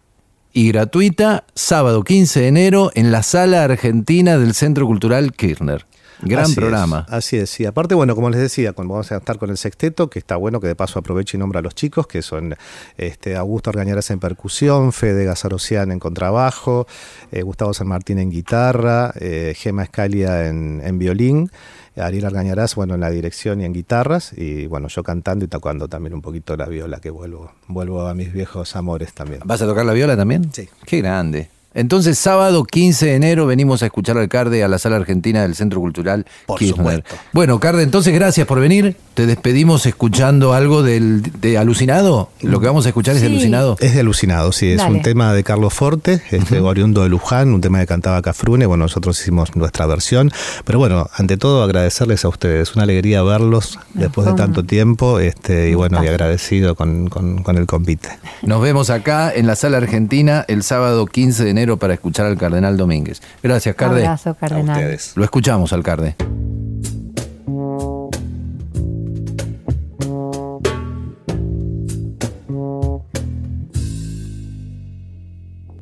y gratuita, sábado 15 de enero en la Sala Argentina del Centro Cultural Kirchner. Gran programa. así es, sí. Aparte, bueno, como les decía, vamos a estar con el sexteto, que está bueno, que de paso aproveche y nombra a los chicos, que son este, Augusto Argañarás en percusión, Fede Gazarocian en contrabajo, eh, Gustavo San Martín en guitarra, eh, Gema Escalia en, en violín. Ariel Argañarás, bueno, en la dirección y en guitarras, y bueno, yo cantando y tocando también un poquito la viola, que vuelvo, vuelvo a mis viejos amores también. ¿Vas a tocar la viola también? Sí. Qué grande. Entonces, sábado 15 de enero venimos a escuchar al Carde a la Sala Argentina del Centro Cultural por Supuesto. Bueno, Carde, entonces gracias por venir. Te despedimos escuchando algo del, de Alucinado. Lo que vamos a escuchar es de Alucinado. Es de Alucinado, sí. Es un tema de Carlos Forte, este, oriundo de Luján, un tema que cantaba Cafrune. Bueno, nosotros hicimos nuestra versión. Pero bueno, ante todo agradecerles a ustedes. Una alegría verlos después de tanto tiempo este, y bueno, y agradecido con, con el convite. Nos vemos acá en la Sala Argentina el sábado 15 de enero para escuchar al Cardenal Domínguez. Gracias, Carde. Abrazo, Cardenal. Lo escuchamos al Carde.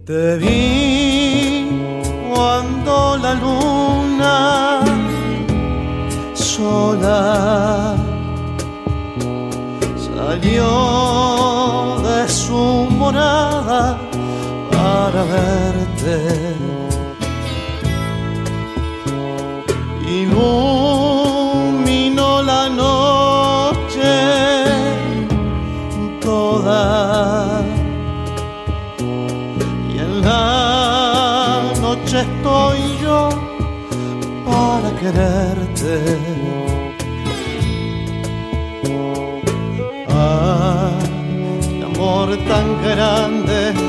Te vi cuando la luna sola salió de su morada para verte. Iluminó la noche toda y en la noche quererte. Ah, amor tan grande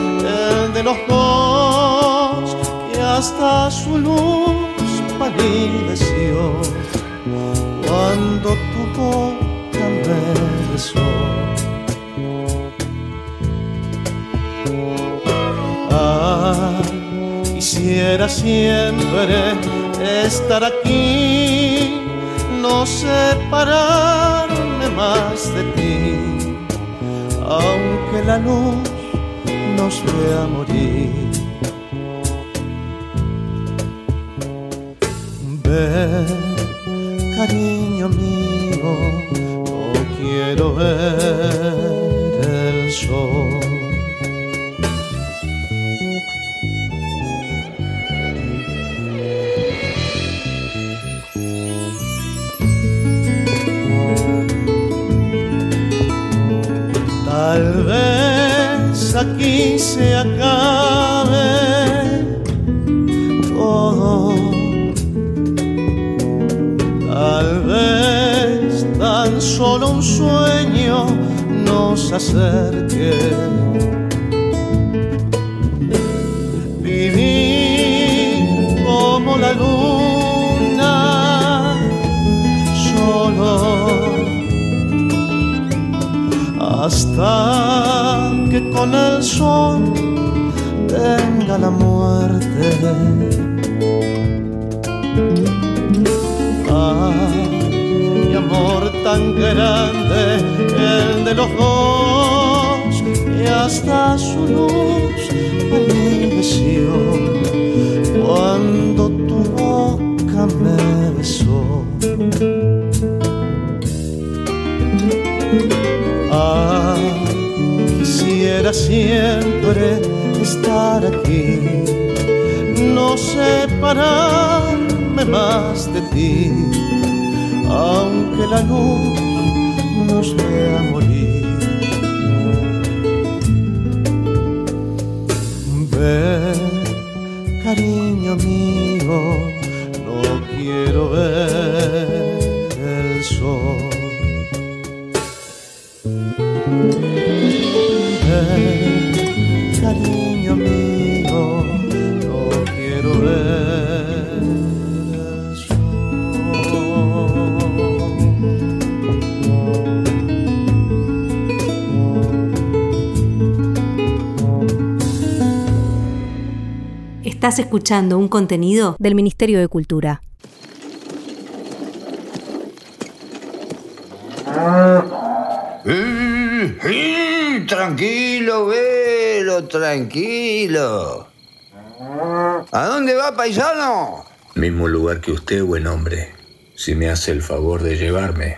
de los dos que hasta su luz palideció cuando tu boca me. Ah, quisiera siempre estar aquí, no separarme más de ti, aunque la luz nos vea morir. Ven, cariño mío, no quiero ver el sol. Se acabe todo. Tal vez tan solo un sueño nos acerque. Vivir como la luna, solo hasta con el sol venga la muerte. Ay, amor tan grande, el de los dos, y hasta su luz palideció cuando siempre estar aquí, no separarme más de ti, aunque la luz nos vea morir. Ven, cariño mío, no quiero ver Estás escuchando un contenido del Ministerio de Cultura. Eh, eh, tranquilo, velo, tranquilo. ¿A dónde va, paisano? Mismo lugar que usted, buen hombre. Si me hace el favor de llevarme.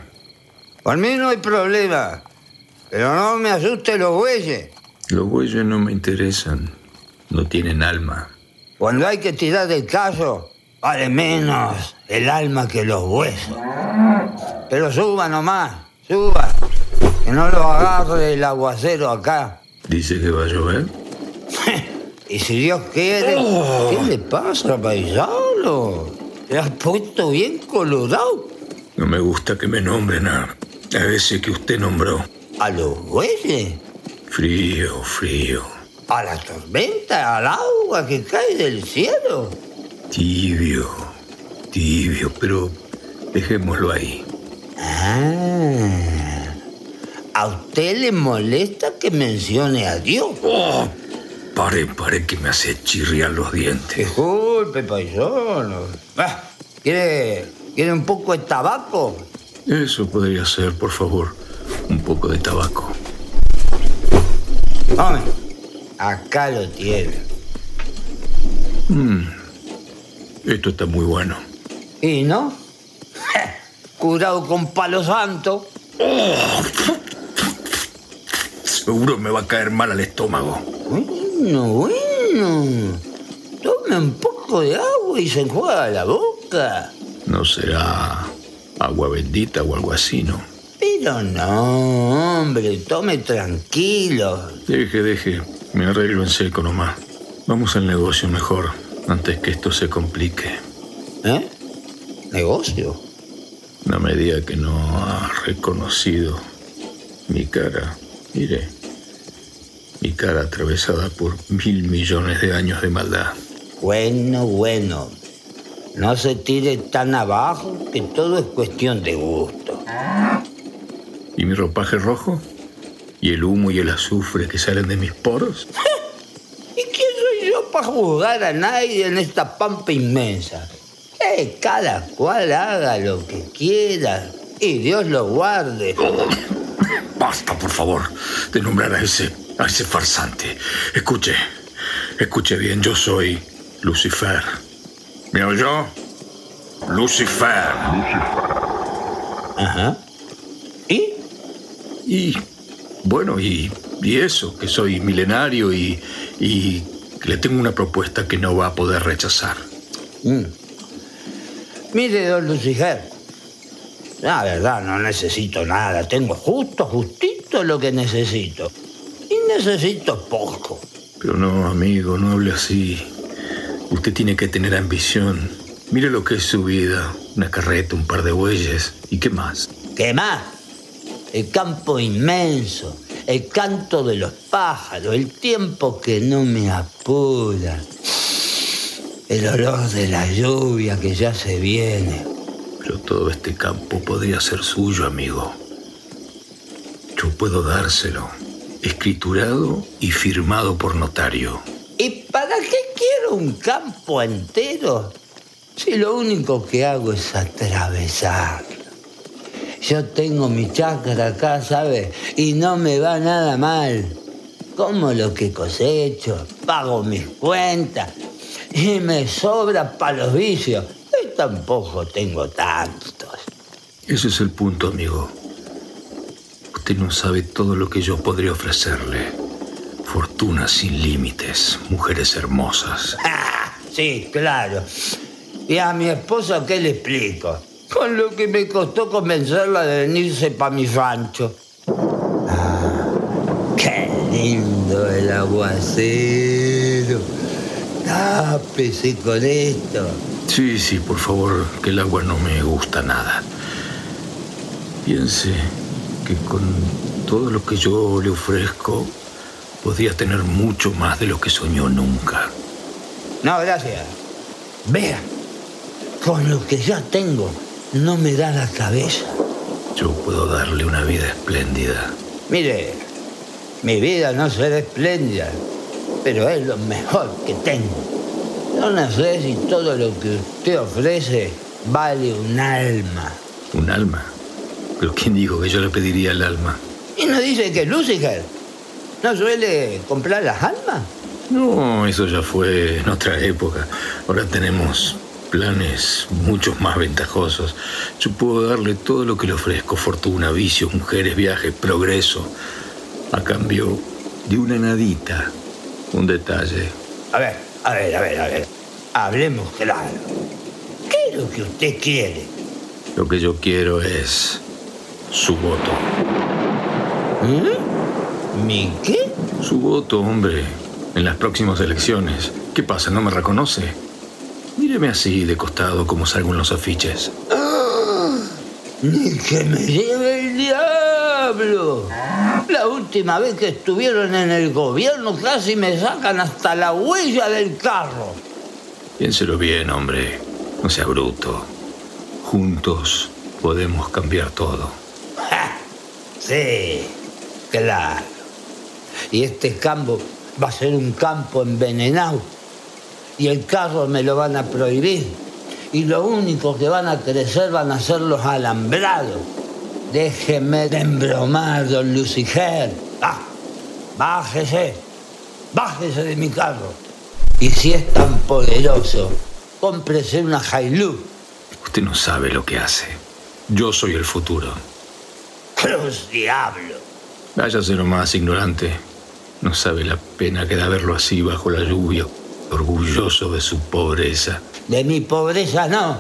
Por mí no hay problema. Pero no me asuste los bueyes. Los bueyes no me interesan. No tienen alma. Cuando hay que tirar del caso, vale menos el alma que los huesos. Pero suba nomás, suba. Que no lo agarre el aguacero acá. Dice que va a llover. Y si Dios quiere, ¿qué le pasa, paisano? ¿Te has puesto bien colorado? No me gusta que me nombren a, a ese que usted nombró. ¿A los bueyes? Frío, frío. ¿A la tormenta? ¿Al agua que cae del cielo? Tibio, tibio, pero dejémoslo ahí. Ah, ¿A usted le molesta que mencione a Dios? Oh, pare, pare que me hace chirriar los dientes. Disculpe, paisano. Ah, ¿Quiere, ¿Quiere un poco de tabaco? Eso podría ser, por favor, un poco de tabaco. Tome, acá lo tiene. Mm, esto está muy bueno. ¿Y no? Curado con palo santo. Seguro me va a caer mal al estómago. Bueno, bueno. Tome un poco de agua y se enjuaga la boca. No será agua bendita o algo así, ¿no? Pero no, hombre, tome tranquilo. Deje, deje. Me arreglo en seco nomás. Vamos al negocio mejor, antes que esto se complique. ¿Eh? ¿Negocio? No me diga que no ha reconocido mi cara. Mire, mi cara atravesada por mil millones de años de maldad. Bueno, bueno. No se tire tan abajo que todo es cuestión de gusto. ¿Y mi ropaje rojo? ¿Y el humo y el azufre que salen de mis poros? ¿Y quién soy yo para juzgar a nadie en esta pampa inmensa? Que cada cual haga lo que quiera y Dios lo guarde. Basta, por favor, de nombrar a ese, a ese farsante. Escuche, escuche bien, yo soy Lucifer. ¿Me oyó? Lucifer. Ajá. ¿Y? Y bueno, y, y eso, que soy milenario y, y le tengo una propuesta que no va a poder rechazar. Mm. Mire, don Lucifer. La verdad, no necesito nada. Tengo justo, justito lo que necesito. Y necesito poco. Pero no, amigo, no hable así. Usted tiene que tener ambición. Mire lo que es su vida. Una carreta, un par de bueyes. ¿Y qué más? ¿Qué más? El campo inmenso, el canto de los pájaros, el tiempo que no me apura, el olor de la lluvia que ya se viene. Pero todo este campo podría ser suyo, amigo. Yo puedo dárselo, escriturado y firmado por notario. ¿Y para qué quiero un campo entero si lo único que hago es atravesar? Yo tengo mi chacra acá, ¿sabes? Y no me va nada mal. Como lo que cosecho, pago mis cuentas y me sobra para los vicios. Y tampoco tengo tantos. Ese es el punto, amigo. Usted no sabe todo lo que yo podría ofrecerle. Fortuna sin límites, mujeres hermosas. Ah, sí, claro. ¿Y a mi esposa qué le explico? Con lo que me costó convencerla de venirse para mi rancho. Ah, qué lindo el aguacero. Tápese con esto. Sí, sí, por favor, que el agua no me gusta nada. Piense que con todo lo que yo le ofrezco, podría tener mucho más de lo que soñó nunca. No, gracias. Vea, con lo que ya tengo, no me da la cabeza. Yo puedo darle una vida espléndida. Mire, mi vida no será espléndida, pero es lo mejor que tengo. Yo no sé si todo lo que usted ofrece vale un alma. ¿Un alma? ¿Pero quién dijo que yo le pediría el alma? ¿Y no dice que Lucifer no suele comprar las almas? No, eso ya fue en otra época. Ahora tenemos planes mucho más ventajosos. Yo puedo darle todo lo que le ofrezco, fortuna, vicios, mujeres, viajes, progreso, a cambio de una nadita, un detalle. A ver, a ver, a ver, a ver. Hablemos claro. ¿Qué es lo que usted quiere? Lo que yo quiero es su voto. ¿Mm? ¿Mi qué? Su voto, hombre, en las próximas elecciones. ¿Qué pasa? ¿No me reconoce? Míreme así, de costado, como salgo en los afiches. ¡Ni que me lleve el diablo! La última vez que estuvieron en el gobierno casi me sacan hasta la huella del carro. Piénselo bien, hombre. No sea bruto. Juntos podemos cambiar todo. Ja, Sí, claro. Y este campo va a ser un campo envenenado. Y el carro me lo van a prohibir. Y lo único que van a crecer van a ser los alambrados. Déjeme de embromar, don Lucifer. Ah, bájese. Bájese de mi carro. Y si es tan poderoso, cómprese una Hilux. Usted no sabe lo que hace. Yo soy el futuro. Cruz diablo. Váyase nomás, ignorante. No sabe la pena que da verlo así bajo la lluvia, orgulloso de su pobreza. De mi pobreza no,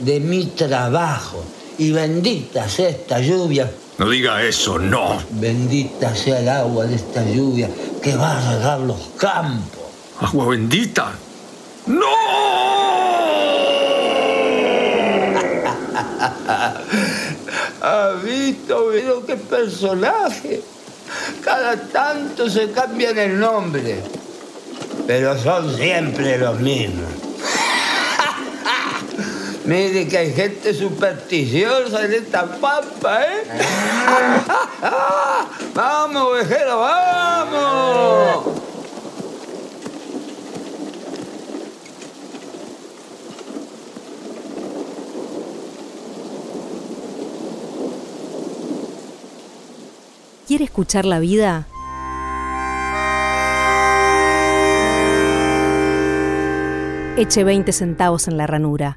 de mi trabajo. Y bendita sea esta lluvia, No diga eso, no. bendita sea el agua de esta lluvia que va a regar los campos. Agua bendita. ¡No! ¿Has visto, pero qué personaje? Cada tanto se cambian el nombre, pero son siempre los mismos. Mire que hay gente supersticiosa en esta pampa, ¿eh? ¡Vamos, ovejero, vamos! ¿Quiere escuchar la vida? Eche 20 centavos en la ranura.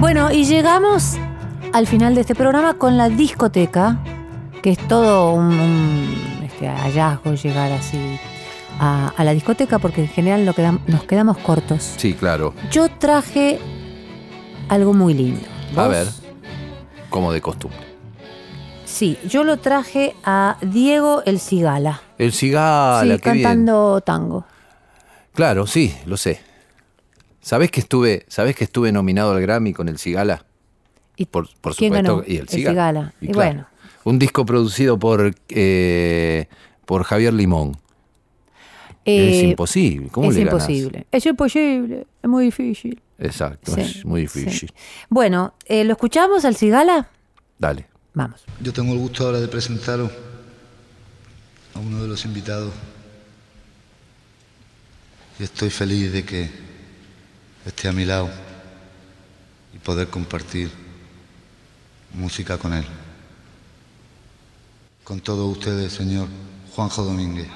Bueno, y llegamos al final de este programa con la discoteca, que es todo un, un, este, hallazgo llegar así a, a la discoteca, porque en general quedam- nos quedamos cortos. Sí, claro. Yo traje algo muy lindo. A ¿Vos? ver, como de costumbre. Sí, yo lo traje a Diego El Cigala. El cigala, sí, qué bien. cantando tango. Claro, sí, lo sé. ¿Sabés que estuve, ¿sabés que estuve nominado al Grammy con el Cigala? ¿Y Por, por quién supuesto. ganó? Y el El Cigala. Cigala. Y claro, bueno. Un disco producido por, eh, por Javier Limón. es Eh, imposible. ¿Cómo es le ganás? imposible. Es imposible. Es muy difícil. Exacto, Sí, es muy sí. difícil. Bueno, eh, ¿lo escuchamos al Cigala? Dale. Vamos. Yo tengo el gusto ahora de presentaros a uno de los invitados. Y estoy feliz de que esté a mi lado y poder compartir música con él. Con todos ustedes, señor Juanjo Domínguez.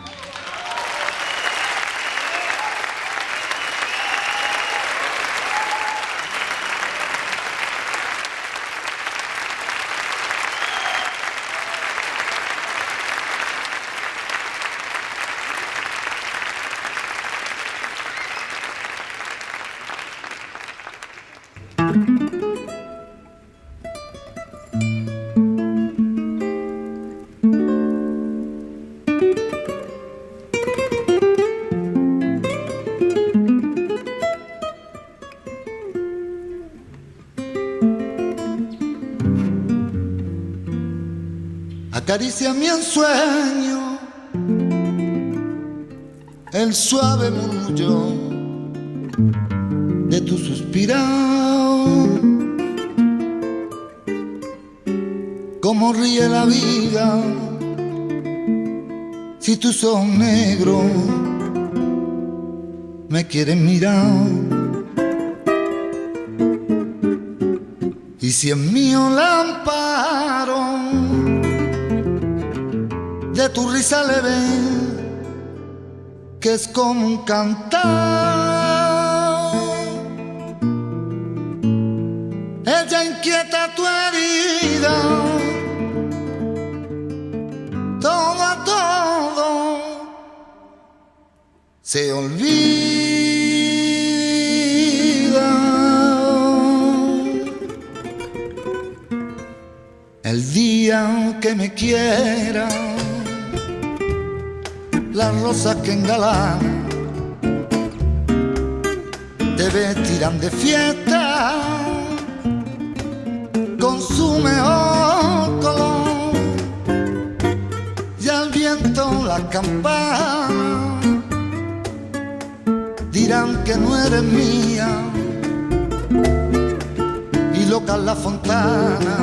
Acaricia mi ensueño, el suave murmullo de tu suspirado. Cómo ríe la vida si tus ojos negros me quieren mirar. Y si es mío el de tu risa le ven que es como un cantar. Rosas que engalanan te vestirán de fiesta. Con su mejor color y al viento la campana. Dirán que no eres mía y loca la fontana.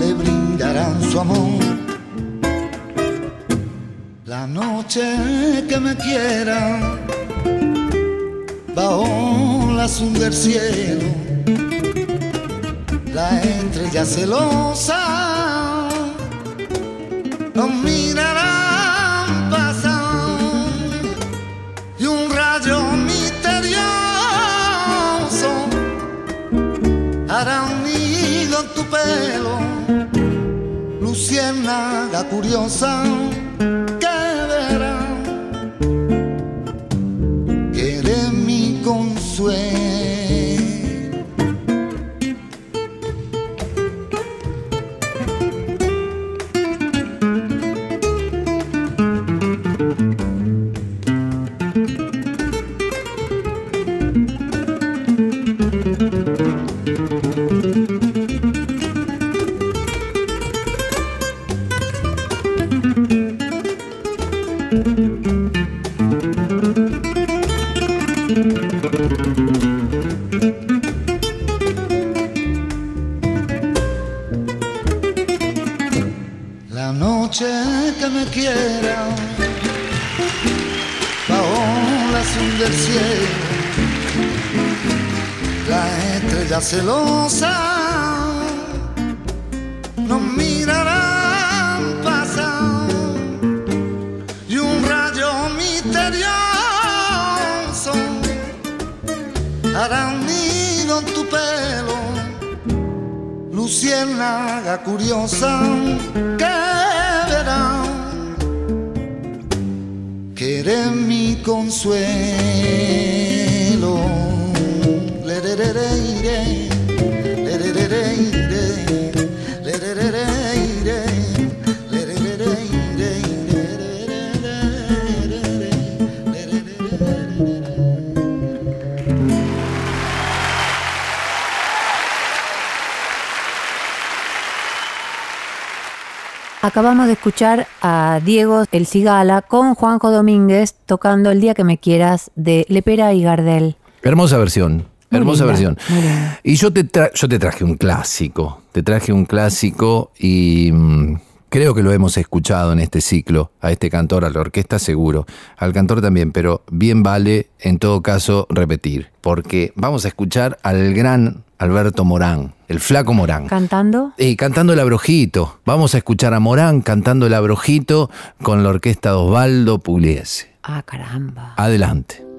Le brindarán su amor la noche que me quiera bajo la azul del cielo la estrella celosa nos mirarán pasar y un rayo misterioso hará un nido en tu pelo luciérnaga curiosa luciérnaga curiosa que verá que eres mi consuelo. Acabamos de escuchar a Diego El Cigala con Juanjo Domínguez tocando El día que me quieras de Lepera y Gardel. Hermosa versión. Muy hermosa linda, versión. Y yo te, yo te traje un clásico. Te traje un clásico y mm, creo que lo hemos escuchado en este ciclo. A este cantor, a la orquesta seguro. Al cantor también, pero bien vale en todo caso repetir. Porque vamos a escuchar al gran Alberto Morán, el flaco Morán. Cantando. Y cantando el abrojito. Vamos a escuchar a Morán cantando el abrojito con la orquesta de Osvaldo Pugliese. Ah, caramba. Adelante.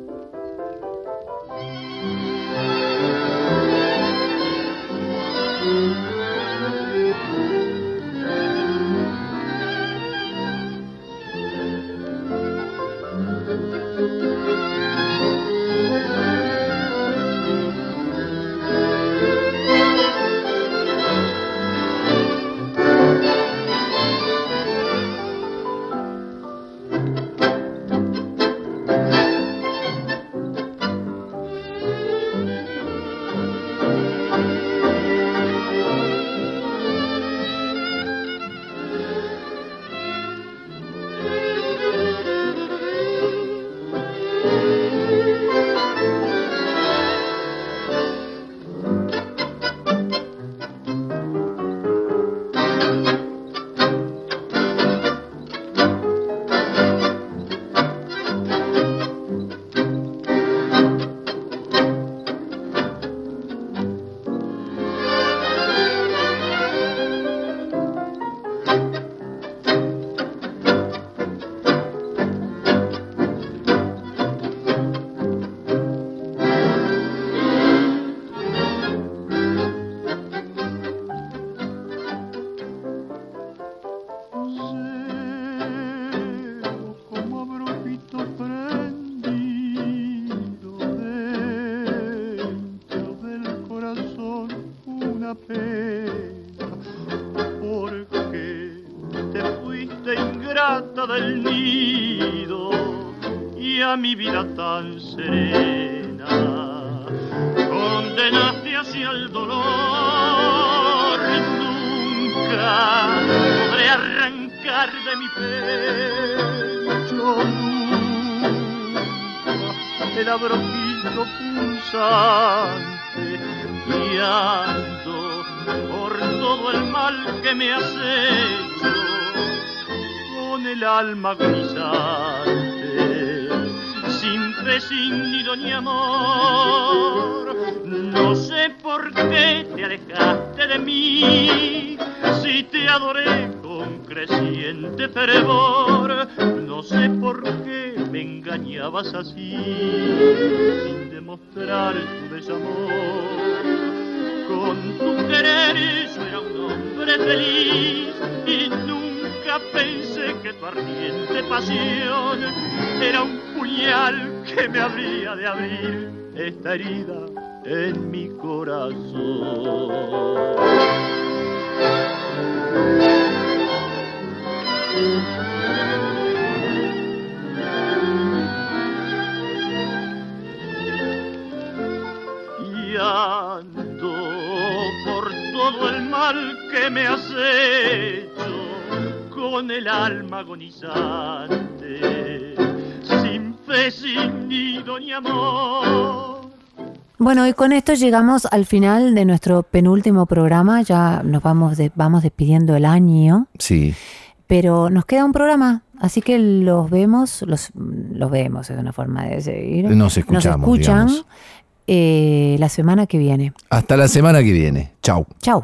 Que me has hecho con el alma agonizante sin fe, sin nido ni amor. No sé por qué te alejaste de mí, si te adoré con creciente fervor. No sé por qué me engañabas así, sin demostrar tu desamor. Con tu querer yo era un hombre feliz y nunca pensé que tu ardiente pasión era un puñal que me habría de abrir esta herida en mi corazón. Mal que me has hecho con el alma agonizante, sin fe, sin nido ni amor. Bueno, y con esto llegamos al final de nuestro penúltimo programa. Ya nos vamos, de- vamos despidiendo el año. Sí. Pero nos queda un programa, así que los vemos, los, los vemos, es una forma de seguir. Nos escuchamos, Nos escuchan eh, la semana que viene. Hasta la semana que viene. Chau. Chau.